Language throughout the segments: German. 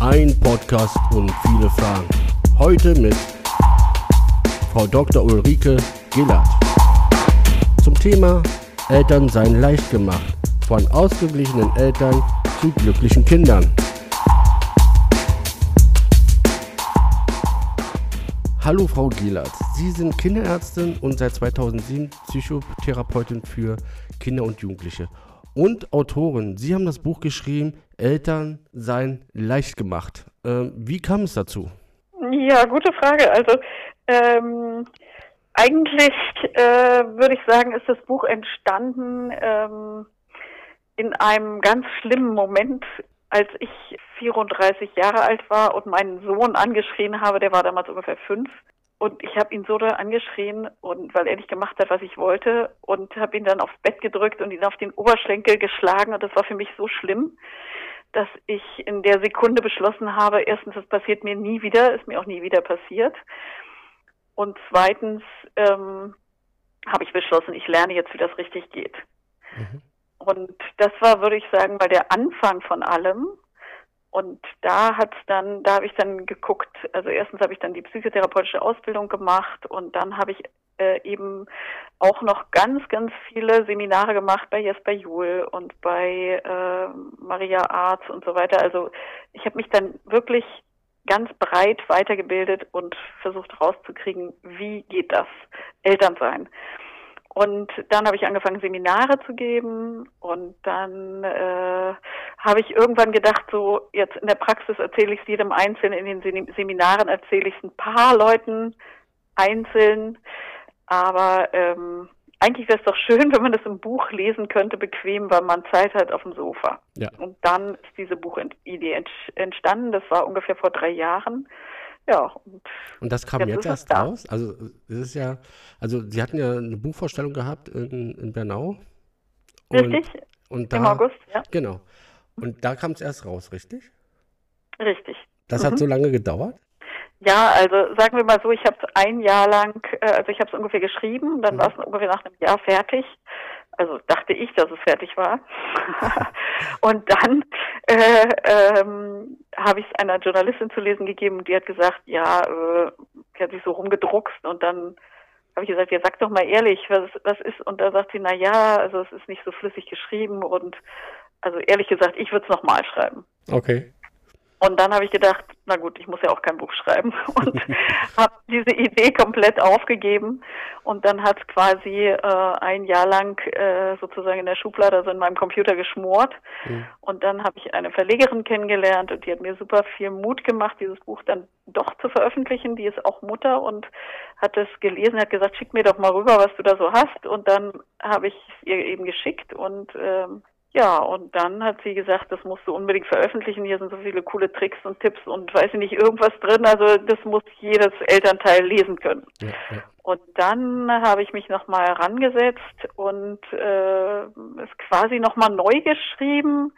Ein Podcast und viele Fragen. Heute mit Frau Dr. Ulrike Gillert. Zum Thema Eltern seien leicht gemacht. Von ausgeglichenen Eltern zu glücklichen Kindern. Hallo Frau Gielert, Sie sind Kinderärztin und seit 2007 Psychotherapeutin für Kinder und Jugendliche und Autorin. Sie haben das Buch geschrieben, Eltern seien leicht gemacht. Ähm, wie kam es dazu? Ja, gute Frage. Also ähm, eigentlich äh, würde ich sagen, ist das Buch entstanden ähm, in einem ganz schlimmen Moment, als ich 34 Jahre alt war und meinen Sohn angeschrien habe, der war damals ungefähr fünf. Und ich habe ihn so da angeschrien und weil er nicht gemacht hat, was ich wollte und habe ihn dann aufs Bett gedrückt und ihn auf den Oberschenkel geschlagen und das war für mich so schlimm, dass ich in der Sekunde beschlossen habe, erstens, das passiert mir nie wieder, ist mir auch nie wieder passiert. Und zweitens ähm, habe ich beschlossen, ich lerne jetzt, wie das richtig geht. Mhm. Und das war, würde ich sagen, mal der Anfang von allem. Und da hat's dann, da habe ich dann geguckt, also erstens habe ich dann die psychotherapeutische Ausbildung gemacht und dann habe ich äh, eben auch noch ganz, ganz viele Seminare gemacht bei Jesper Juhl und bei äh, Maria Arz und so weiter. Also ich habe mich dann wirklich ganz breit weitergebildet und versucht rauszukriegen, wie geht das Elternsein. Und dann habe ich angefangen, Seminare zu geben und dann äh, habe ich irgendwann gedacht, so jetzt in der Praxis erzähle ich es jedem Einzelnen, in den Seminaren erzähle ich es ein paar Leuten einzeln, aber ähm, eigentlich wäre es doch schön, wenn man das im Buch lesen könnte, bequem, weil man Zeit hat auf dem Sofa. Ja. Und dann ist diese Buchidee entstanden, das war ungefähr vor drei Jahren. Ja. Und, das kam jetzt, jetzt erst da. raus? Also es ist ja, also Sie hatten ja eine Buchvorstellung gehabt in, in Bernau. Und, richtig. Und da, Im August, ja. Genau. Und da kam es erst raus, richtig? Richtig. Das mhm. hat so lange gedauert? Ja, also sagen wir mal so, ich habe ein Jahr lang, äh, also ich habe es ungefähr geschrieben, dann mhm. war es ungefähr nach einem Jahr fertig. Also dachte ich, dass es fertig war. und dann äh, ähm, habe ich es einer Journalistin zu lesen gegeben und die hat gesagt, ja, äh, die hat sich so rumgedruckst und dann habe ich gesagt, ja, sag doch mal ehrlich, was, was ist? Und da sagt sie, na ja, also es ist nicht so flüssig geschrieben und also ehrlich gesagt, ich würde es nochmal schreiben. Okay. Und dann habe ich gedacht, na gut, ich muss ja auch kein Buch schreiben und habe diese Idee komplett aufgegeben. Und dann hat quasi äh, ein Jahr lang äh, sozusagen in der Schublade, also in meinem Computer geschmort. Mhm. Und dann habe ich eine Verlegerin kennengelernt und die hat mir super viel Mut gemacht, dieses Buch dann doch zu veröffentlichen. Die ist auch Mutter und hat es gelesen, hat gesagt, schick mir doch mal rüber, was du da so hast. Und dann habe ich es ihr eben geschickt und ähm, ja, und dann hat sie gesagt, das musst du unbedingt veröffentlichen. Hier sind so viele coole Tricks und Tipps und weiß ich nicht, irgendwas drin. Also das muss jedes Elternteil lesen können. Ja, ja. Und dann habe ich mich nochmal herangesetzt und äh, es quasi nochmal neu geschrieben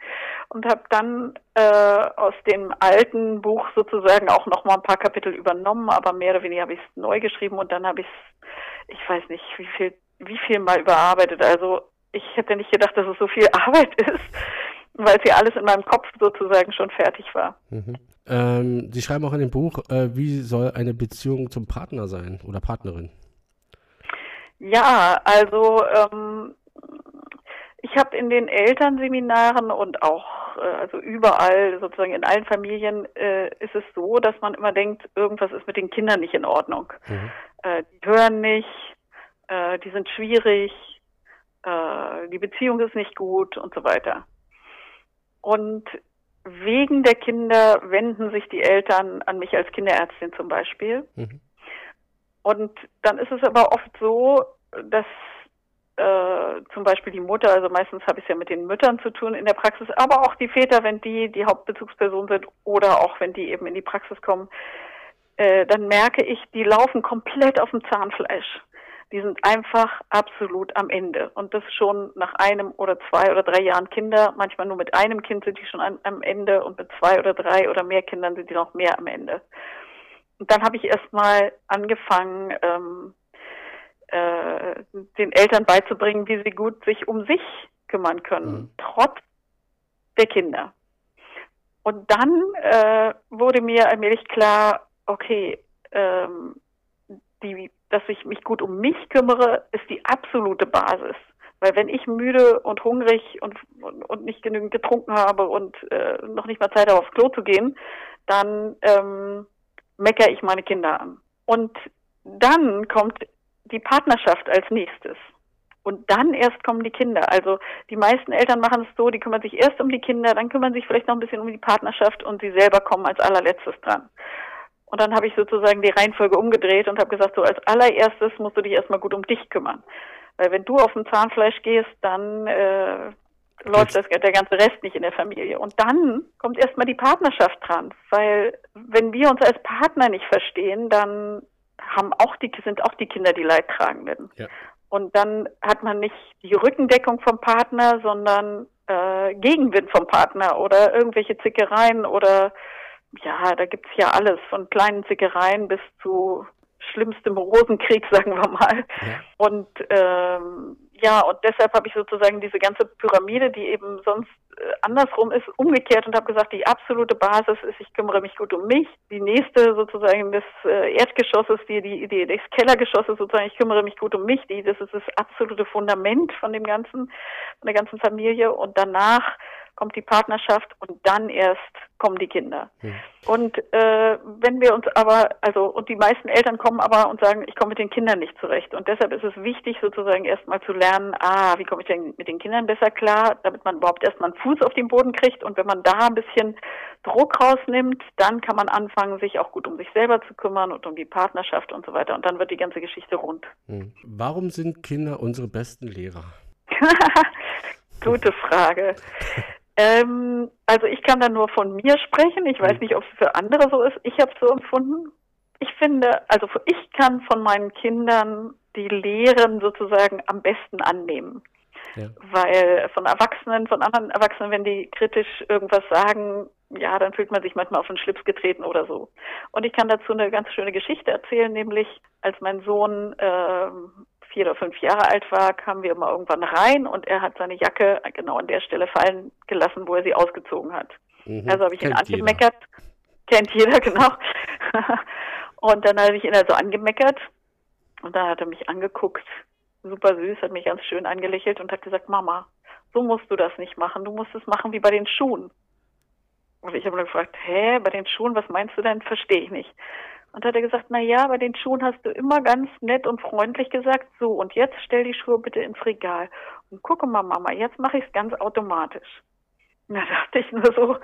und habe dann äh, aus dem alten Buch sozusagen auch nochmal ein paar Kapitel übernommen, aber mehr oder weniger habe ich es neu geschrieben und dann habe ich es, ich weiß nicht, wie viel, wie viel mal überarbeitet. Also ich hätte nicht gedacht, dass es so viel Arbeit ist, weil sie alles in meinem Kopf sozusagen schon fertig war. Mhm. Ähm, sie schreiben auch in dem Buch, äh, wie soll eine Beziehung zum Partner sein oder Partnerin? Ja, also ähm, ich habe in den Elternseminaren und auch äh, also überall sozusagen in allen Familien äh, ist es so, dass man immer denkt, irgendwas ist mit den Kindern nicht in Ordnung. Mhm. Äh, die hören nicht, äh, die sind schwierig, äh, die Beziehung ist nicht gut und so weiter. Und wegen der Kinder wenden sich die Eltern an mich als Kinderärztin zum Beispiel. Mhm. Und dann ist es aber oft so, dass äh, zum Beispiel die Mutter, also meistens habe ich es ja mit den Müttern zu tun in der Praxis, aber auch die Väter, wenn die die Hauptbezugsperson sind oder auch wenn die eben in die Praxis kommen, äh, dann merke ich, die laufen komplett auf dem Zahnfleisch die sind einfach absolut am Ende. Und das schon nach einem oder zwei oder drei Jahren Kinder. Manchmal nur mit einem Kind sind die schon am, am Ende und mit zwei oder drei oder mehr Kindern sind die noch mehr am Ende. Und dann habe ich erstmal angefangen, ähm, äh, den Eltern beizubringen, wie sie gut sich um sich kümmern können, mhm. trotz der Kinder. Und dann äh, wurde mir allmählich klar, okay, ähm, die, dass ich mich gut um mich kümmere, ist die absolute Basis. Weil wenn ich müde und hungrig und, und, und nicht genügend getrunken habe und äh, noch nicht mal Zeit habe, aufs Klo zu gehen, dann ähm, meckere ich meine Kinder an. Und dann kommt die Partnerschaft als nächstes. Und dann erst kommen die Kinder. Also die meisten Eltern machen es so, die kümmern sich erst um die Kinder, dann kümmern sich vielleicht noch ein bisschen um die Partnerschaft und sie selber kommen als allerletztes dran. Und dann habe ich sozusagen die Reihenfolge umgedreht und habe gesagt, so als allererstes musst du dich erstmal gut um dich kümmern. Weil wenn du auf dem Zahnfleisch gehst, dann äh, läuft das, der ganze Rest nicht in der Familie. Und dann kommt erstmal die Partnerschaft dran. Weil wenn wir uns als Partner nicht verstehen, dann haben auch die, sind auch die Kinder die Leidtragenden. Ja. Und dann hat man nicht die Rückendeckung vom Partner, sondern äh, Gegenwind vom Partner oder irgendwelche Zickereien oder ja, da gibt's ja alles, von kleinen Zickereien bis zu schlimmstem Rosenkrieg, sagen wir mal. Ja. Und ähm, ja, und deshalb habe ich sozusagen diese ganze Pyramide, die eben sonst äh, andersrum ist, umgekehrt und habe gesagt, die absolute Basis ist, ich kümmere mich gut um mich. Die nächste sozusagen des äh, Erdgeschosses, die, die Idee des Kellergeschosses sozusagen, ich kümmere mich gut um mich, die, das ist das absolute Fundament von dem ganzen, von der ganzen Familie. Und danach kommt die Partnerschaft und dann erst kommen die Kinder. Hm. Und äh, wenn wir uns aber, also und die meisten Eltern kommen aber und sagen, ich komme mit den Kindern nicht zurecht. Und deshalb ist es wichtig, sozusagen erstmal zu lernen, ah, wie komme ich denn mit den Kindern besser klar, damit man überhaupt erstmal einen Fuß auf den Boden kriegt. Und wenn man da ein bisschen Druck rausnimmt, dann kann man anfangen, sich auch gut um sich selber zu kümmern und um die Partnerschaft und so weiter. Und dann wird die ganze Geschichte rund. Hm. Warum sind Kinder unsere besten Lehrer? Gute Frage. Ähm, also ich kann da nur von mir sprechen. Ich weiß mhm. nicht, ob es für andere so ist. Ich habe es so empfunden. Ich finde, also ich kann von meinen Kindern die Lehren sozusagen am besten annehmen. Ja. Weil von Erwachsenen, von anderen Erwachsenen, wenn die kritisch irgendwas sagen, ja, dann fühlt man sich manchmal auf den Schlips getreten oder so. Und ich kann dazu eine ganz schöne Geschichte erzählen, nämlich als mein Sohn äh, vier oder fünf Jahre alt war, kamen wir immer irgendwann rein und er hat seine Jacke genau an der Stelle fallen gelassen, wo er sie ausgezogen hat. Mhm. Also habe ich Kennt ihn angemeckert. Jeder. Kennt jeder, genau. und dann habe ich ihn also angemeckert und dann hat er mich angeguckt, super süß, hat mich ganz schön angelächelt und hat gesagt, Mama, so musst du das nicht machen. Du musst es machen wie bei den Schuhen. Und ich habe dann gefragt, hä, bei den Schuhen, was meinst du denn? Verstehe ich nicht. Und hat er gesagt, na ja, bei den Schuhen hast du immer ganz nett und freundlich gesagt, so, und jetzt stell die Schuhe bitte ins Regal. Und gucke mal, Mama, jetzt mache ich es ganz automatisch. Und da dachte ich nur so,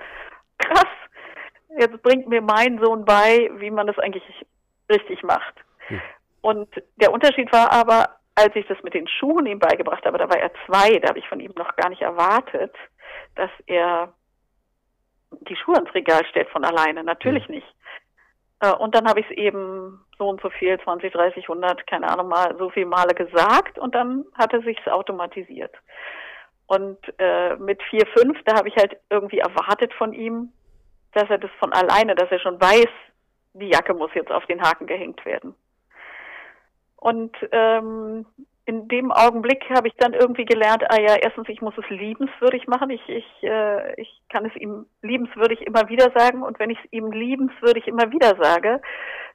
krass, jetzt bringt mir mein Sohn bei, wie man das eigentlich richtig macht. Hm. Und der Unterschied war aber, als ich das mit den Schuhen ihm beigebracht habe, da war er zwei, da habe ich von ihm noch gar nicht erwartet, dass er die Schuhe ins Regal stellt von alleine. Natürlich hm. nicht. Äh, und dann habe ich es eben so und so viel, 20, 30, 100, keine Ahnung mal, so viele Male gesagt und dann hatte sich's automatisiert. Und äh, mit vier, fünf, da habe ich halt irgendwie erwartet von ihm, dass er das von alleine, dass er schon weiß, die Jacke muss jetzt auf den Haken gehängt werden. Und ähm, in dem Augenblick habe ich dann irgendwie gelernt, ah ja, erstens, ich muss es liebenswürdig machen. Ich, ich, äh, ich kann es ihm liebenswürdig immer wieder sagen. Und wenn ich es ihm liebenswürdig immer wieder sage,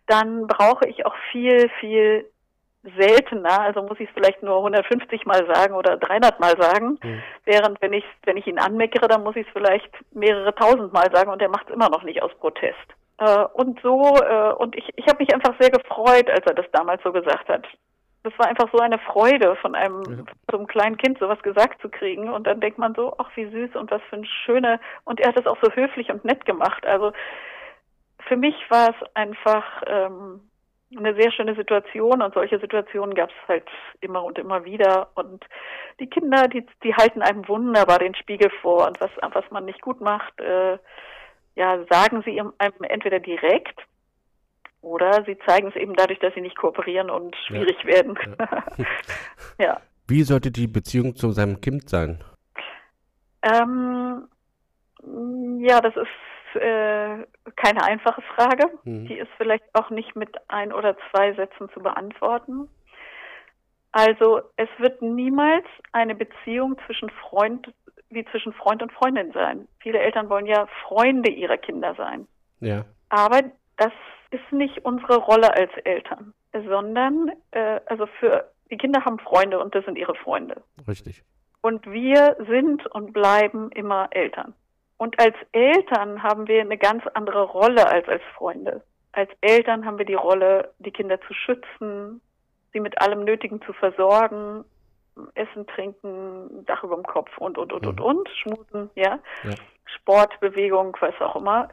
dann brauche ich auch viel, viel seltener, also muss ich es vielleicht nur 150 Mal sagen oder 300 Mal sagen, mhm. während wenn ich wenn ich ihn anmeckere, dann muss ich es vielleicht mehrere tausend Mal sagen und er macht es immer noch nicht aus Protest. Äh, und so äh, und ich ich habe mich einfach sehr gefreut, als er das damals so gesagt hat das war einfach so eine Freude, von einem ja. so einem kleinen Kind sowas gesagt zu kriegen. Und dann denkt man so, ach wie süß und was für ein schöne. Und er hat es auch so höflich und nett gemacht. Also für mich war es einfach ähm, eine sehr schöne Situation und solche Situationen gab es halt immer und immer wieder. Und die Kinder, die, die halten einem wunderbar den Spiegel vor und was, was man nicht gut macht, äh, ja, sagen sie einem entweder direkt oder sie zeigen es eben dadurch, dass sie nicht kooperieren und schwierig ja. werden. Ja. ja. Wie sollte die Beziehung zu seinem Kind sein? Ähm, ja, das ist äh, keine einfache Frage. Mhm. Die ist vielleicht auch nicht mit ein oder zwei Sätzen zu beantworten. Also es wird niemals eine Beziehung zwischen Freund wie zwischen Freund und Freundin sein. Viele Eltern wollen ja Freunde ihrer Kinder sein. Ja. Aber das ist nicht unsere Rolle als Eltern, sondern äh, also für die Kinder haben Freunde und das sind ihre Freunde. Richtig. Und wir sind und bleiben immer Eltern. Und als Eltern haben wir eine ganz andere Rolle als als Freunde. Als Eltern haben wir die Rolle, die Kinder zu schützen, sie mit allem Nötigen zu versorgen, Essen, Trinken, Dach über dem Kopf und, und, und, mhm. und, und, Schmusen, ja. ja. Sport, Bewegung, was auch immer.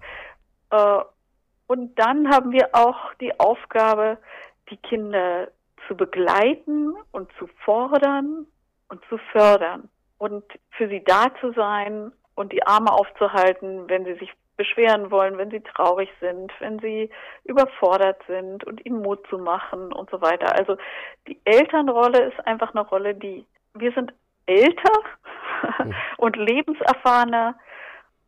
Und dann haben wir auch die Aufgabe, die Kinder zu begleiten und zu fordern und zu fördern und für sie da zu sein und die Arme aufzuhalten, wenn sie sich beschweren wollen, wenn sie traurig sind, wenn sie überfordert sind und ihnen Mut zu machen und so weiter. Also die Elternrolle ist einfach eine Rolle, die wir sind älter mhm. und lebenserfahrener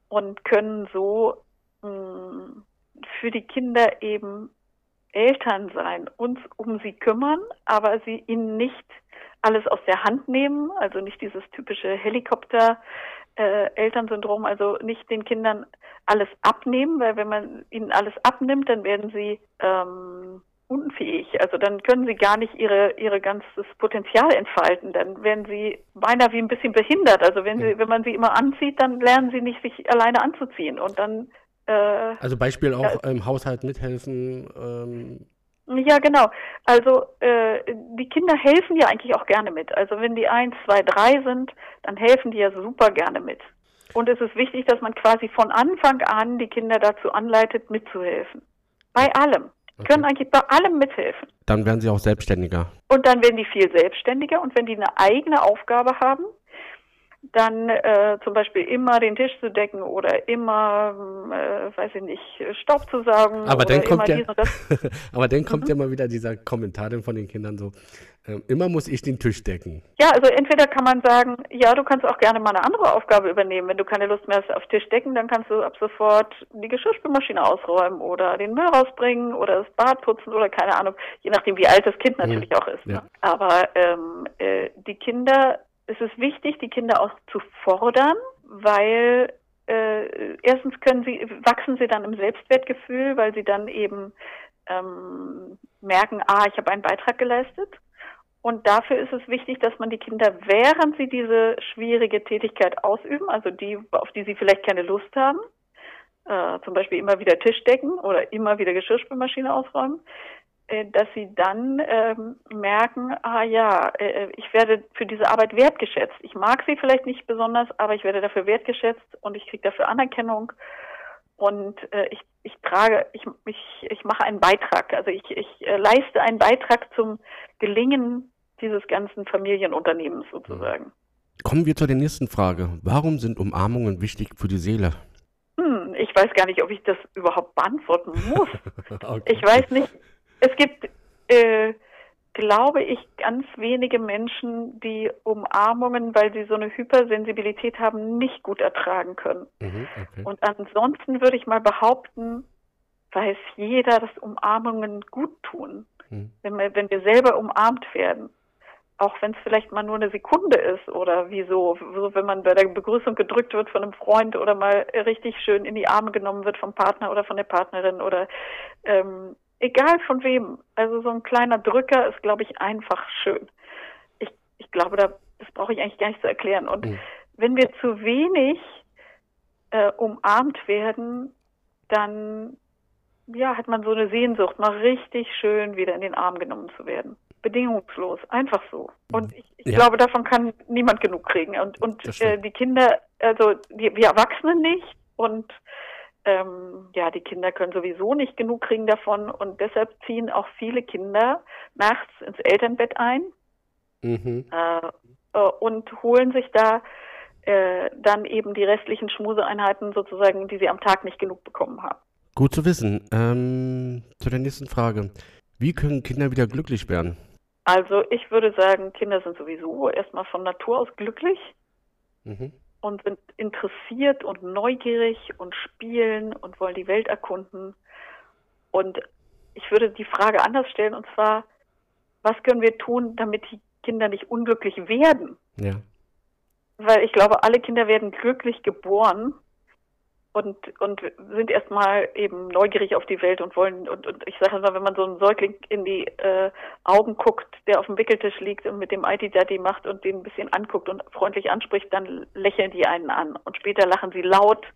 und können so mh, mm, für die Kinder eben Eltern sein, uns um sie kümmern, aber sie ihnen nicht alles aus der Hand nehmen, also nicht dieses typische Helikopter äh, Elternsyndrom, also nicht den Kindern alles abnehmen, weil wenn man ihnen alles abnimmt, dann werden sie ähm, unfähig. Also dann können sie gar nicht ihre ihre ganzes Potenzial entfalten. Dann werden sie beinahe wie ein bisschen behindert. Also wenn sie wenn man sie immer anzieht, dann lernen sie nicht sich alleine anzuziehen und dann äh, also Beispiel auch ja, im Haushalt mithelfen. Ähm, ja, genau. Also äh, die Kinder helfen ja eigentlich auch gerne mit. Also wenn die eins, zwei, drei sind, dann helfen die ja super gerne mit. Und es ist wichtig, dass man quasi von Anfang an die Kinder dazu anleitet, mitzuhelfen. Bei allem. Okay. Können eigentlich bei allem mithelfen. Dann werden sie auch selbstständiger. Und dann werden die viel selbstständiger. Und wenn die eine eigene Aufgabe haben, dann äh, zum Beispiel immer den Tisch zu decken oder immer, äh, weiß ich nicht, Staub zu saugen. Aber dann kommt ja, aber dann kommt mhm. ja mal wieder dieser Kommentar von den Kindern so, äh, immer muss ich den Tisch decken. Ja, also entweder kann man sagen, ja, du kannst auch gerne mal eine andere Aufgabe übernehmen. Wenn du keine Lust mehr hast auf Tisch decken, dann kannst du ab sofort die Geschirrspülmaschine ausräumen oder den Müll rausbringen oder das Bad putzen oder keine Ahnung, je nachdem wie alt das Kind mhm. natürlich mhm. auch ist. Ja. Ne? Aber ähm, äh, die Kinder es ist wichtig, die Kinder auch zu fordern, weil äh, erstens können sie, wachsen sie dann im Selbstwertgefühl, weil sie dann eben ähm, merken, ah, ich habe einen Beitrag geleistet. Und dafür ist es wichtig, dass man die Kinder, während sie diese schwierige Tätigkeit ausüben, also die, auf die sie vielleicht keine Lust haben, äh, zum Beispiel immer wieder Tisch decken oder immer wieder Geschirrspülmaschine ausräumen, dass sie dann ähm, merken, ah ja, äh, ich werde für diese Arbeit wertgeschätzt. Ich mag sie vielleicht nicht besonders, aber ich werde dafür wertgeschätzt und ich kriege dafür Anerkennung und äh, ich, ich trage, ich, ich, ich mache einen Beitrag, also ich, ich äh, leiste einen Beitrag zum Gelingen dieses ganzen Familienunternehmens sozusagen. Kommen wir zur der nächsten Frage. Warum sind Umarmungen wichtig für die Seele? Hm, ich weiß gar nicht, ob ich das überhaupt beantworten muss. okay. Ich weiß nicht, es gibt, äh, glaube ich, ganz wenige Menschen, die Umarmungen, weil sie so eine Hypersensibilität haben, nicht gut ertragen können. Mhm, okay. Und ansonsten würde ich mal behaupten, weiß jeder, dass Umarmungen gut tun. Mhm. Wenn, wir, wenn wir selber umarmt werden auch wenn es vielleicht mal nur eine Sekunde ist oder wie so, so, wenn man bei der Begrüßung gedrückt wird von einem Freund oder mal richtig schön in die Arme genommen wird vom Partner oder von der Partnerin oder ähm, egal von wem. Also so ein kleiner Drücker ist, glaube ich, einfach schön. Ich, ich glaube, da, das brauche ich eigentlich gar nicht zu erklären. Und mhm. wenn wir zu wenig äh, umarmt werden, dann ja, hat man so eine Sehnsucht, mal richtig schön wieder in den Arm genommen zu werden. Bedingungslos, einfach so. Und ich, ich ja. glaube, davon kann niemand genug kriegen. Und, und äh, die Kinder, also die, wir Erwachsenen nicht. Und ähm, ja, die Kinder können sowieso nicht genug kriegen davon und deshalb ziehen auch viele Kinder nachts ins Elternbett ein mhm. äh, äh, und holen sich da äh, dann eben die restlichen Schmuseeinheiten sozusagen, die sie am Tag nicht genug bekommen haben. Gut zu wissen. Ähm, zu der nächsten Frage. Wie können Kinder wieder glücklich werden? Also ich würde sagen, Kinder sind sowieso erstmal von Natur aus glücklich. Mhm und sind interessiert und neugierig und spielen und wollen die Welt erkunden. Und ich würde die Frage anders stellen, und zwar, was können wir tun, damit die Kinder nicht unglücklich werden? Ja. weil ich glaube, alle Kinder werden glücklich geboren und, und sind erstmal eben neugierig auf die Welt und wollen, und, und ich sage immer, wenn man so einen Säugling in die äh, Augen guckt, der auf dem Wickeltisch liegt und mit dem IT-Daddy macht und den ein bisschen anguckt und freundlich anspricht, dann lächeln die einen an und später lachen sie laut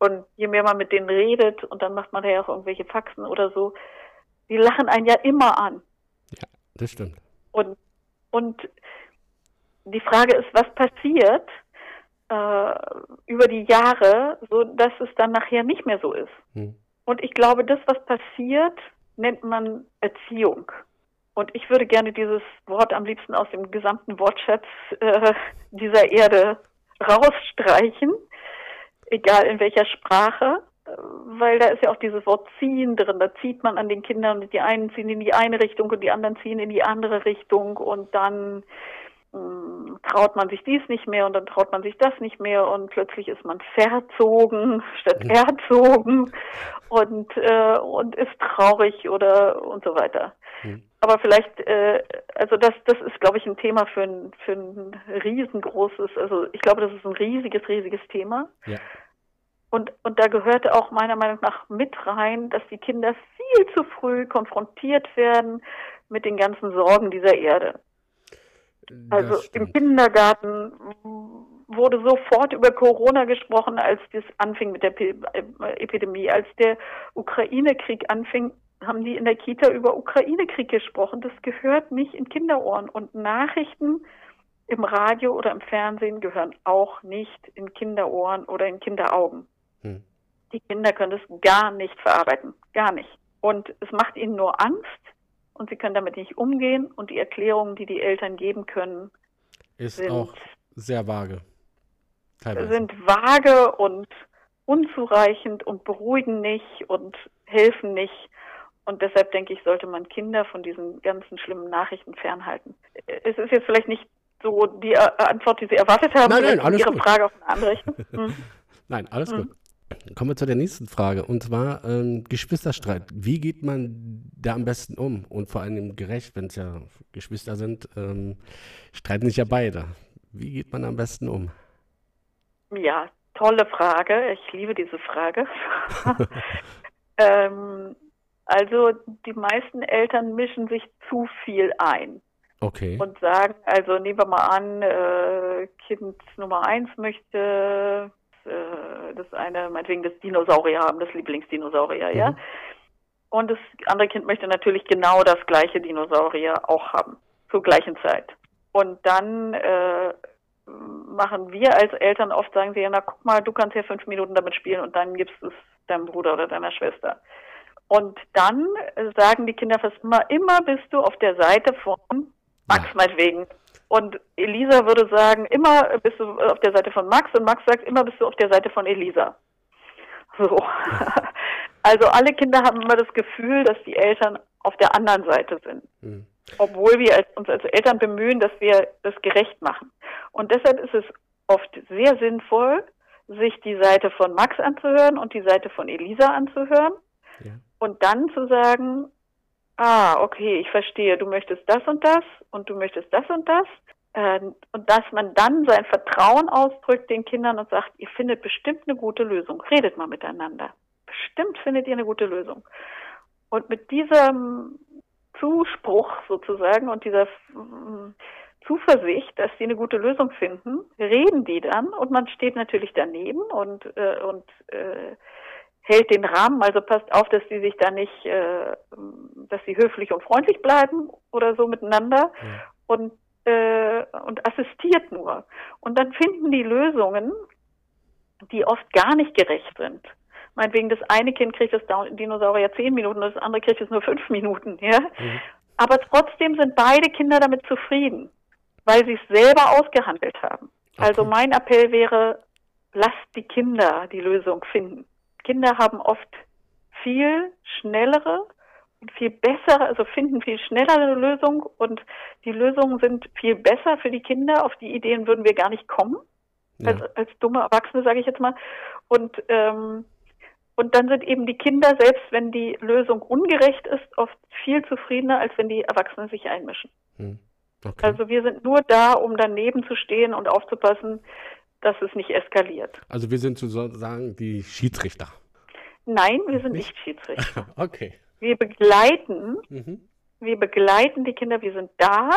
und je mehr man mit denen redet und dann macht man ja auch irgendwelche Faxen oder so, die lachen einen ja immer an. Ja, das stimmt. Und, und die Frage ist, was passiert, äh, über die Jahre, so dass es dann nachher nicht mehr so ist. Hm. Und ich glaube, das, was passiert, nennt man Erziehung. Und ich würde gerne dieses Wort am liebsten aus dem gesamten Wortschatz äh, dieser Erde rausstreichen, egal in welcher Sprache, weil da ist ja auch dieses Wort ziehen drin. Da zieht man an den Kindern und die einen ziehen in die eine Richtung und die anderen ziehen in die andere Richtung und dann traut man sich dies nicht mehr und dann traut man sich das nicht mehr und plötzlich ist man verzogen statt erzogen und äh, und ist traurig oder und so weiter. Mhm. Aber vielleicht, äh, also das das ist, glaube ich, ein Thema für ein für ein riesengroßes, also ich glaube, das ist ein riesiges riesiges Thema. Ja. Und, und da gehört auch meiner Meinung nach mit rein, dass die Kinder viel zu früh konfrontiert werden mit den ganzen Sorgen dieser Erde. Also im Kindergarten wurde sofort über Corona gesprochen, als das anfing mit der Epidemie. Als der Ukraine-Krieg anfing, haben die in der Kita über Ukraine-Krieg gesprochen. Das gehört nicht in Kinderohren. Und Nachrichten im Radio oder im Fernsehen gehören auch nicht in Kinderohren oder in Kinderaugen. Hm. Die Kinder können das gar nicht verarbeiten. Gar nicht. Und es macht ihnen nur Angst und sie können damit nicht umgehen und die Erklärungen, die die Eltern geben können, ist sind, auch sehr vage. Teilweise. Sind vage und unzureichend und beruhigen nicht und helfen nicht. Und deshalb denke ich, sollte man Kinder von diesen ganzen schlimmen Nachrichten fernhalten. Es ist jetzt vielleicht nicht so die Antwort, die Sie erwartet haben. Nein, nein, alles Ihre gut. Frage auf eine andere Richtung. Hm. nein, alles hm. gut. Kommen wir zu der nächsten Frage und zwar ähm, Geschwisterstreit. Wie geht man da am besten um und vor allem gerecht, wenn es ja Geschwister sind, ähm, streiten sich ja beide. Wie geht man am besten um? Ja, tolle Frage. Ich liebe diese Frage. ähm, also die meisten Eltern mischen sich zu viel ein. Okay. Und sagen, also nehmen wir mal an, äh, Kind Nummer eins möchte äh, das eine meinetwegen das Dinosaurier haben, das Lieblingsdinosaurier, mhm. ja. Und das andere Kind möchte natürlich genau das gleiche Dinosaurier auch haben, zur gleichen Zeit. Und dann äh, machen wir als Eltern oft, sagen sie, ja, na guck mal, du kannst ja fünf Minuten damit spielen und dann gibst du es deinem Bruder oder deiner Schwester. Und dann sagen die Kinder fast immer, immer bist du auf der Seite von Max ja. meinetwegen. Und Elisa würde sagen, immer bist du auf der Seite von Max und Max sagt, immer bist du auf der Seite von Elisa. So. Also alle Kinder haben immer das Gefühl, dass die Eltern auf der anderen Seite sind. Mhm. Obwohl wir als, uns als Eltern bemühen, dass wir das gerecht machen. Und deshalb ist es oft sehr sinnvoll, sich die Seite von Max anzuhören und die Seite von Elisa anzuhören. Ja. Und dann zu sagen, ah, okay, ich verstehe, du möchtest das und das und du möchtest das und das. Ähm, und dass man dann sein Vertrauen ausdrückt den Kindern und sagt, ihr findet bestimmt eine gute Lösung. Redet mal miteinander. Bestimmt findet ihr eine gute Lösung. Und mit diesem Zuspruch sozusagen und dieser mm, Zuversicht, dass sie eine gute Lösung finden, reden die dann und man steht natürlich daneben und, äh, und äh, hält den Rahmen, also passt auf, dass sie sich da nicht, äh, dass sie höflich und freundlich bleiben oder so miteinander ja. und, äh, und assistiert nur. Und dann finden die Lösungen, die oft gar nicht gerecht sind. Meinetwegen, das eine Kind kriegt das Dinosaurier zehn Minuten, das andere kriegt es nur fünf Minuten, ja. Mhm. Aber trotzdem sind beide Kinder damit zufrieden, weil sie es selber ausgehandelt haben. Also okay. Also mein Appell wäre, lasst die Kinder die Lösung finden. Kinder haben oft viel schnellere und viel bessere, also finden viel schneller eine Lösung und die Lösungen sind viel besser für die Kinder. Auf die Ideen würden wir gar nicht kommen, ja. als, als dumme Erwachsene, sage ich jetzt mal. Und ähm, und dann sind eben die Kinder, selbst wenn die Lösung ungerecht ist, oft viel zufriedener, als wenn die Erwachsenen sich einmischen. Hm. Okay. Also wir sind nur da, um daneben zu stehen und aufzupassen, dass es nicht eskaliert. Also wir sind sozusagen die Schiedsrichter. Nein, wir sind nicht, nicht Schiedsrichter. okay. Wir begleiten, mhm. wir begleiten die Kinder, wir sind da.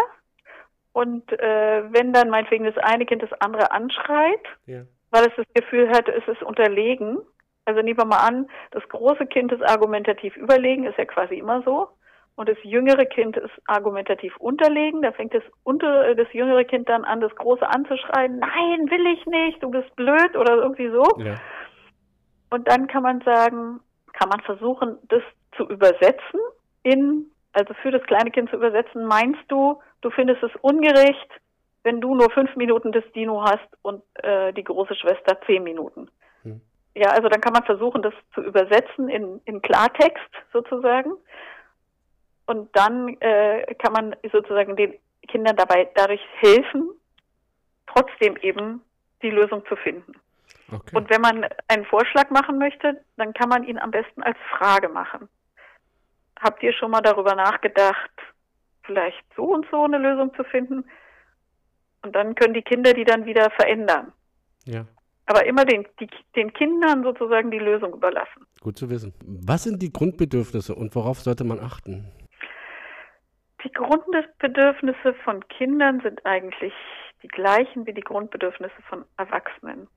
Und äh, wenn dann meinetwegen das eine Kind das andere anschreit, ja. weil es das Gefühl hat, es ist unterlegen, also nehmen wir mal an, das große Kind ist argumentativ überlegen, ist ja quasi immer so. Und das jüngere Kind ist argumentativ unterlegen. Da fängt das, unter, das jüngere Kind dann an, das große anzuschreien. Nein, will ich nicht, du bist blöd oder irgendwie so. Ja. Und dann kann man sagen, kann man versuchen, das zu übersetzen in, also für das kleine Kind zu übersetzen. Meinst du, du findest es ungerecht, wenn du nur fünf Minuten das Dino hast und äh, die große Schwester zehn Minuten? Hm. Ja, also dann kann man versuchen, das zu übersetzen in, in Klartext sozusagen. Und dann äh, kann man sozusagen den Kindern dabei dadurch helfen, trotzdem eben die Lösung zu finden. Okay. Und wenn man einen Vorschlag machen möchte, dann kann man ihn am besten als Frage machen. Habt ihr schon mal darüber nachgedacht, vielleicht so und so eine Lösung zu finden? Und dann können die Kinder die dann wieder verändern. Ja. Aber immer den, die, den Kindern sozusagen die Lösung überlassen. Gut zu wissen. Was sind die Grundbedürfnisse und worauf sollte man achten? Die Grundbedürfnisse von Kindern sind eigentlich die gleichen wie die Grundbedürfnisse von Erwachsenen.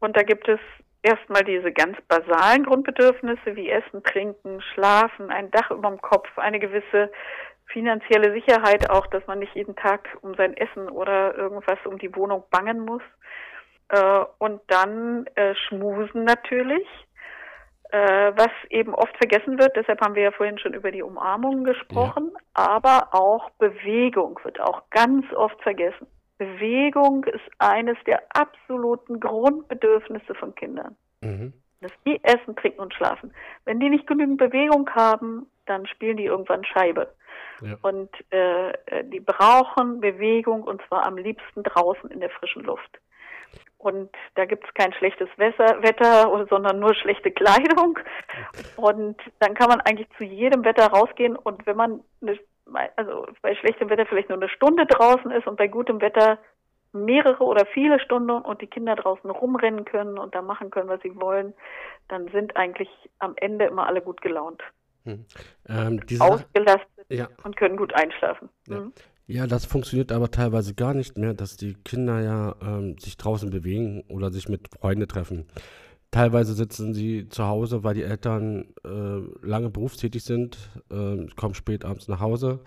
Und da gibt es erstmal diese ganz basalen Grundbedürfnisse wie Essen, Trinken, Schlafen, ein Dach über dem Kopf, eine gewisse finanzielle Sicherheit auch, dass man nicht jeden Tag um sein Essen oder irgendwas um die Wohnung bangen muss. Äh, und dann äh, Schmusen natürlich äh, was eben oft vergessen wird, deshalb haben wir ja vorhin schon über die Umarmung gesprochen, ja. aber auch Bewegung wird auch ganz oft vergessen. Bewegung ist eines der absoluten Grundbedürfnisse von Kindern. Mhm. Das die essen, trinken und schlafen. Wenn die nicht genügend Bewegung haben, dann spielen die irgendwann Scheibe. Ja. Und äh die brauchen Bewegung und zwar am liebsten draußen in der frischen Luft. Und da gibt es kein schlechtes Wetter, sondern nur schlechte Kleidung. Und dann kann man eigentlich zu jedem Wetter rausgehen. Und wenn man, eine, also bei schlechtem Wetter vielleicht nur eine Stunde draußen ist und bei gutem Wetter mehrere oder viele Stunden und die Kinder draußen rumrennen können und da machen können, was sie wollen, dann sind eigentlich am Ende immer alle gut gelaunt. Hm. Ähm, Ausgelastet ja. und können gut einschlafen. Ja. Hm. Ja, das funktioniert aber teilweise gar nicht mehr, dass die Kinder ja ähm, sich draußen bewegen oder sich mit Freunden treffen. Teilweise sitzen sie zu Hause, weil die Eltern äh, lange berufstätig sind, äh, kommen spät abends nach Hause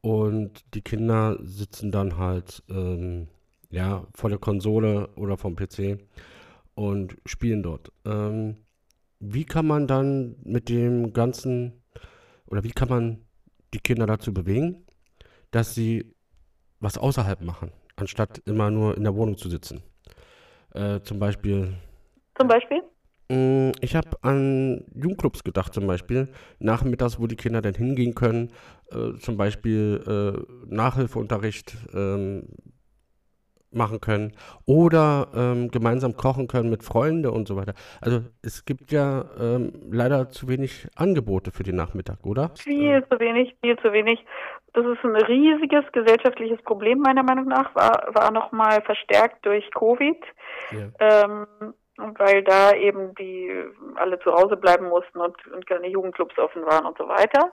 und die Kinder sitzen dann halt ähm, ja, vor der Konsole oder vom PC und spielen dort. Ähm, wie kann man dann mit dem Ganzen oder wie kann man die Kinder dazu bewegen, dass sie was außerhalb machen, anstatt immer nur in der Wohnung zu sitzen. Äh, zum Beispiel. Zum Beispiel? Mm, ich habe an Jugendclubs gedacht, zum Beispiel. Nachmittags, wo die Kinder dann hingehen können. Äh, zum Beispiel äh, Nachhilfeunterricht ähm, machen können oder ähm, gemeinsam kochen können mit Freunden und so weiter. Also es gibt ja ähm, leider zu wenig Angebote für den Nachmittag, oder? Viel zu wenig, viel zu wenig. Das ist ein riesiges gesellschaftliches Problem meiner Meinung nach, war, war nochmal verstärkt durch Covid, ja. ähm, weil da eben die alle zu Hause bleiben mussten und, und keine Jugendclubs offen waren und so weiter.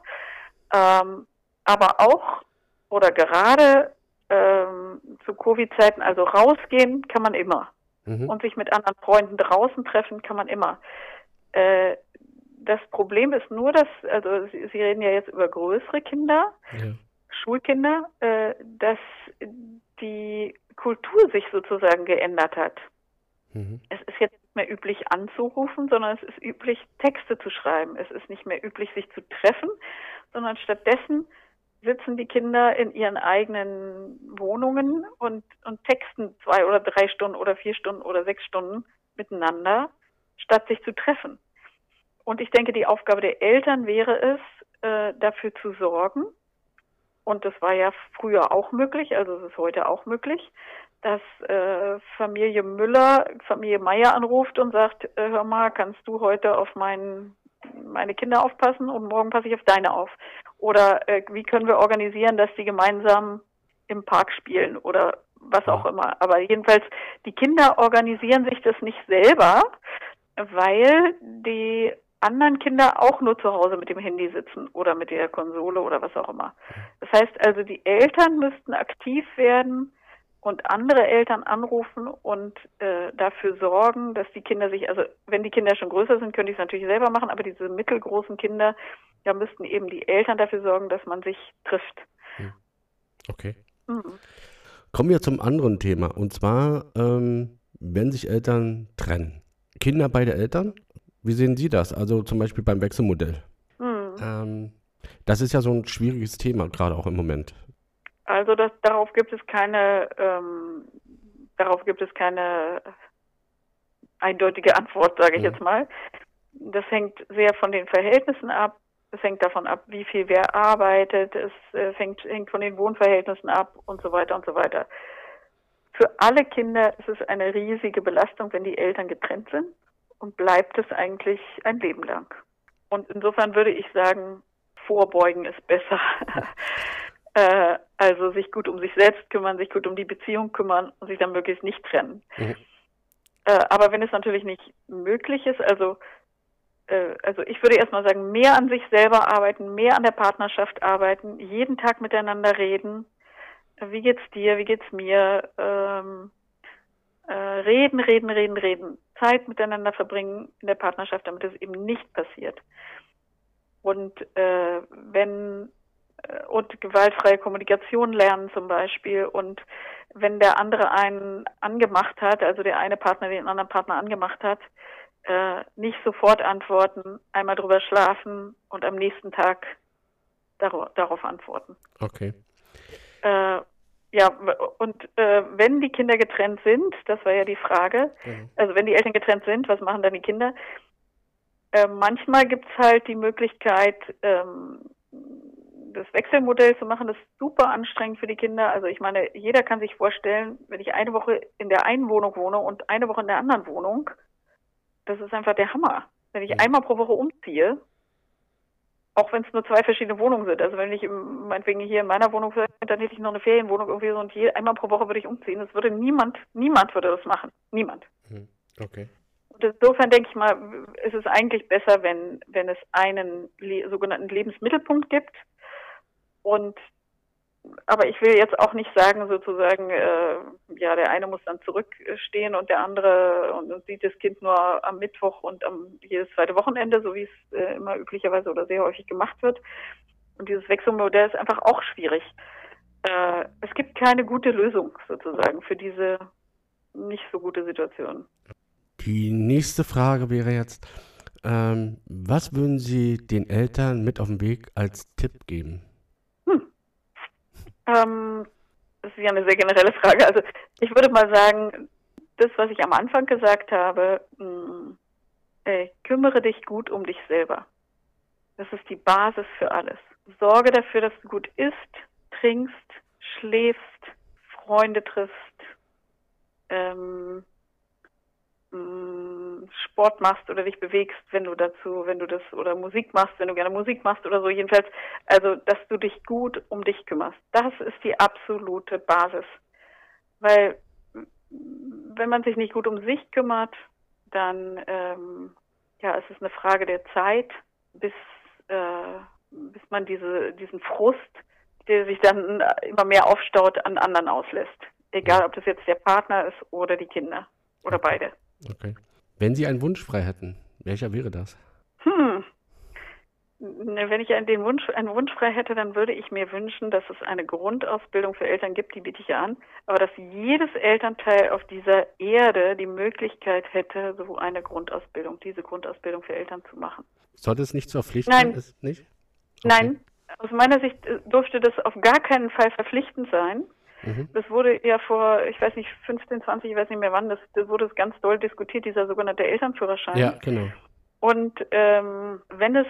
Ähm, aber auch oder gerade ähm, zu Covid-Zeiten, also rausgehen kann man immer. Mhm. Und sich mit anderen Freunden draußen treffen kann man immer. Äh, das Problem ist nur, dass, also Sie, Sie, reden ja jetzt über größere Kinder, ja. Schulkinder, äh, dass die Kultur sich sozusagen geändert hat. Mhm. Es ist jetzt nicht mehr üblich anzurufen, sondern es ist üblich, Texte zu schreiben. Es ist nicht mehr üblich, sich zu treffen, sondern stattdessen sitzen die Kinder in ihren eigenen Wohnungen und, und texten zwei oder drei Stunden oder vier Stunden oder sechs Stunden miteinander, statt sich zu treffen. Und ich denke, die Aufgabe der Eltern wäre es, äh, dafür zu sorgen, und das war ja früher auch möglich, also es ist heute auch möglich, dass äh, Familie Müller Familie Meier anruft und sagt, äh, hör mal, kannst du heute auf meinen meine Kinder aufpassen und morgen passe ich auf deine auf. Oder äh, wie können wir organisieren, dass die gemeinsam im Park spielen oder was auch immer. Aber jedenfalls, die Kinder organisieren sich das nicht selber, weil die anderen Kinder auch nur zu Hause mit dem Handy sitzen oder mit der Konsole oder was auch immer. Das heißt also, die Eltern müssten aktiv werden und andere Eltern anrufen und äh, dafür sorgen, dass die Kinder sich, also wenn die Kinder schon größer sind, könnte ich es natürlich selber machen, aber diese mittelgroßen Kinder, da müssten eben die Eltern dafür sorgen, dass man sich trifft. Hm. Okay. Mhm. Kommen wir zum anderen Thema und zwar, ähm, wenn sich Eltern trennen. Kinder bei der Eltern wie sehen Sie das? Also zum Beispiel beim Wechselmodell. Mhm. Ähm, das ist ja so ein schwieriges Thema, gerade auch im Moment. Also das, darauf gibt es keine, ähm, darauf gibt es keine eindeutige Antwort, sage ich mhm. jetzt mal. Das hängt sehr von den Verhältnissen ab. Es hängt davon ab, wie viel wer arbeitet. Es äh, fängt, hängt von den Wohnverhältnissen ab und so weiter und so weiter. Für alle Kinder ist es eine riesige Belastung, wenn die Eltern getrennt sind und bleibt es eigentlich ein Leben lang. Und insofern würde ich sagen, vorbeugen ist besser. äh, also sich gut um sich selbst kümmern, sich gut um die Beziehung kümmern und sich dann möglichst nicht trennen. Mhm. Äh, aber wenn es natürlich nicht möglich ist, also äh, also ich würde erstmal sagen, mehr an sich selber arbeiten, mehr an der Partnerschaft arbeiten, jeden Tag miteinander reden. Wie geht's dir? Wie geht's mir? Ähm, äh, reden, reden, reden, reden. Zeit miteinander verbringen in der Partnerschaft, damit es eben nicht passiert. Und äh, wenn und gewaltfreie Kommunikation lernen zum Beispiel und wenn der andere einen angemacht hat, also der eine Partner den anderen Partner angemacht hat, äh, nicht sofort antworten, einmal drüber schlafen und am nächsten Tag dar darauf antworten. Okay. Äh, ja, und äh, wenn die Kinder getrennt sind, das war ja die Frage, mhm. also wenn die Eltern getrennt sind, was machen dann die Kinder? Äh, manchmal gibt es halt die Möglichkeit, ähm, das Wechselmodell zu machen. Das ist super anstrengend für die Kinder. Also ich meine, jeder kann sich vorstellen, wenn ich eine Woche in der einen Wohnung wohne und eine Woche in der anderen Wohnung, das ist einfach der Hammer. Wenn ich einmal pro Woche umziehe, auch wenn es nur zwei verschiedene Wohnungen sind. Also wenn ich im, meinetwegen hier in meiner Wohnung wäre, dann hätte ich noch eine Ferienwohnung irgendwie so und je, einmal pro Woche würde ich umziehen. Das würde niemand, niemand würde das machen. Niemand. Hm, okay. Und insofern denke ich mal, ist es eigentlich besser, wenn, wenn es einen sogenannten Lebensmittelpunkt gibt und aber ich will jetzt auch nicht sagen, sozusagen, äh, ja, der eine muss dann zurückstehen und der andere und, und, sieht das Kind nur am Mittwoch und am jedes zweite Wochenende, so wie es äh, immer üblicherweise oder sehr häufig gemacht wird. Und dieses Wechselmodell ist einfach auch schwierig. Äh, es gibt keine gute Lösung sozusagen für diese nicht so gute Situation. Die nächste Frage wäre jetzt, ähm, was würden Sie den Eltern mit auf den Weg als Tipp geben? Ähm, das ist ja eine sehr generelle Frage. Also ich würde mal sagen, das, was ich am Anfang gesagt habe, mh, hm, ey, kümmere dich gut um dich selber. Das ist die Basis für alles. Sorge dafür, dass du gut isst, trinkst, schläfst, Freunde triffst, ähm, Sport machst oder dich bewegst, wenn du dazu, wenn du das oder Musik machst, wenn du gerne Musik machst oder so, jedenfalls, also dass du dich gut um dich kümmerst. Das ist die absolute Basis. Weil wenn man sich nicht gut um sich kümmert, dann ähm, ja, es ist eine Frage der Zeit, bis, äh, bis man diese, diesen Frust, der sich dann immer mehr aufstaut, an anderen auslässt. Egal, ob das jetzt der Partner ist oder die Kinder oder beide. Okay. Wenn Sie einen Wunsch frei hätten, welcher wäre das? Hm. Wenn ich einen Wunsch, einen Wunsch frei hätte, dann würde ich mir wünschen, dass es eine Grundausbildung für Eltern gibt, die biete ich ja an, aber dass jedes Elternteil auf dieser Erde die Möglichkeit hätte, so eine Grundausbildung, diese Grundausbildung für Eltern zu machen. Sollte es nicht zur Pflicht sein? Nein. Nicht? Okay. Nein, aus meiner Sicht äh, durfte das auf gar keinen Fall verpflichtend sein. Mhm. Das wurde ja vor, ich weiß nicht, 15, 20, ich weiß nicht mehr wann, das, das wurde ganz doll diskutiert, dieser sogenannte Elternführerschein. Ja, genau. Und ähm, wenn es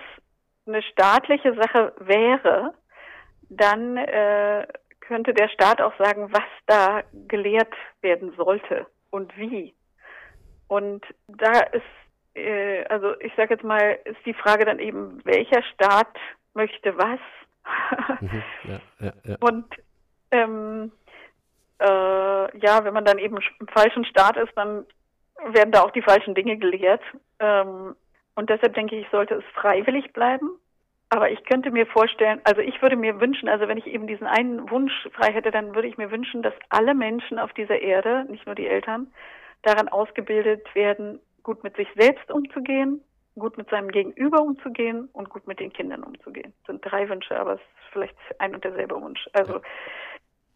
eine staatliche Sache wäre, dann äh, könnte der Staat auch sagen, was da gelehrt werden sollte und wie. Und da ist, äh, also ich sage jetzt mal, ist die Frage dann eben, welcher Staat möchte was? Mhm, ja, ja, ja. Und ähm, äh, ja, wenn man dann eben im falschen Start ist, dann werden da auch die falschen Dinge gelehrt. Ähm, und deshalb denke ich, sollte es freiwillig bleiben. Aber ich könnte mir vorstellen, also ich würde mir wünschen, also wenn ich eben diesen einen Wunsch frei hätte, dann würde ich mir wünschen, dass alle Menschen auf dieser Erde, nicht nur die Eltern, daran ausgebildet werden, gut mit sich selbst umzugehen, gut mit seinem Gegenüber umzugehen und gut mit den Kindern umzugehen. Das sind drei Wünsche, aber es ist vielleicht ein und derselbe Wunsch. Also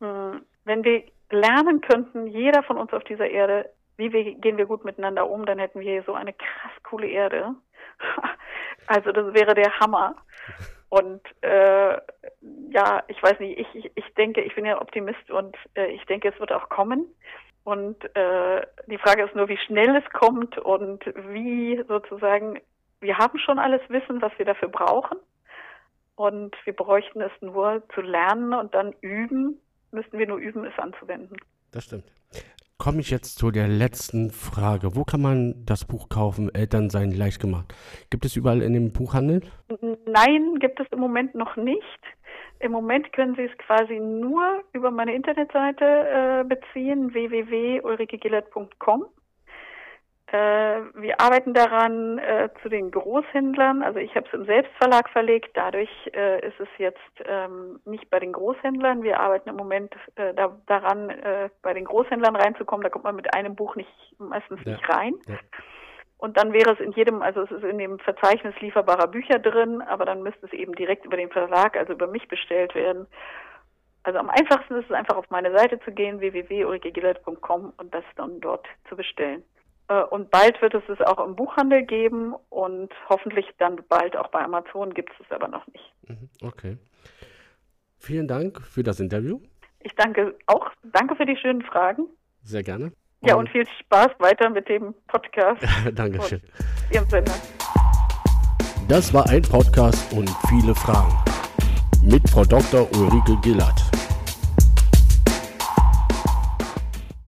wenn wir lernen könnten, jeder von uns auf dieser Erde, wie wir, gehen wir gut miteinander um, dann hätten wir so eine krass coole Erde. also das wäre der Hammer. Und äh, ja, ich weiß nicht, ich, ich, ich denke, ich bin ja Optimist und äh, ich denke, es wird auch kommen. Und äh, die Frage ist nur, wie schnell es kommt und wie sozusagen, wir haben schon alles Wissen, was wir dafür brauchen. Und wir bräuchten es nur zu lernen und dann üben, müssten wir nur üben, es anzuwenden. Das stimmt. Komme ich jetzt zu der letzten Frage. Wo kann man das Buch kaufen, Eltern sein leicht gemacht? Gibt es überall in dem Buchhandel? Nein, gibt es im Moment noch nicht. Im Moment können Sie es quasi nur über meine Internetseite äh, beziehen, www.ulrikegillert.com. Äh, wir arbeiten daran äh, zu den Großhändlern. Also ich habe es im Selbstverlag verlegt. Dadurch äh, ist es jetzt ähm, nicht bei den Großhändlern. Wir arbeiten im Moment äh, da, daran, äh, bei den Großhändlern reinzukommen. Da kommt man mit einem Buch nicht meistens ja. nicht rein. Ja. Und dann wäre es in jedem, also es ist in dem Verzeichnis lieferbarer Bücher drin, aber dann müsste es eben direkt über den Verlag, also über mich bestellt werden. Also am einfachsten ist es einfach auf meine Seite zu gehen, www.ulrikegillert.com und das dann dort zu bestellen. Äh, und bald wird es es auch im Buchhandel geben und hoffentlich dann bald auch bei Amazon gibt es es aber noch nicht. Mhm, okay. Vielen Dank für das Interview. Ich danke auch. Danke für die schönen Fragen. Sehr gerne. Ja, und viel Spaß weiter mit dem Podcast. Dankeschön. Ihrem Sender. Das war ein Podcast und viele Fragen mit Frau Dr. Ulrike Gillert.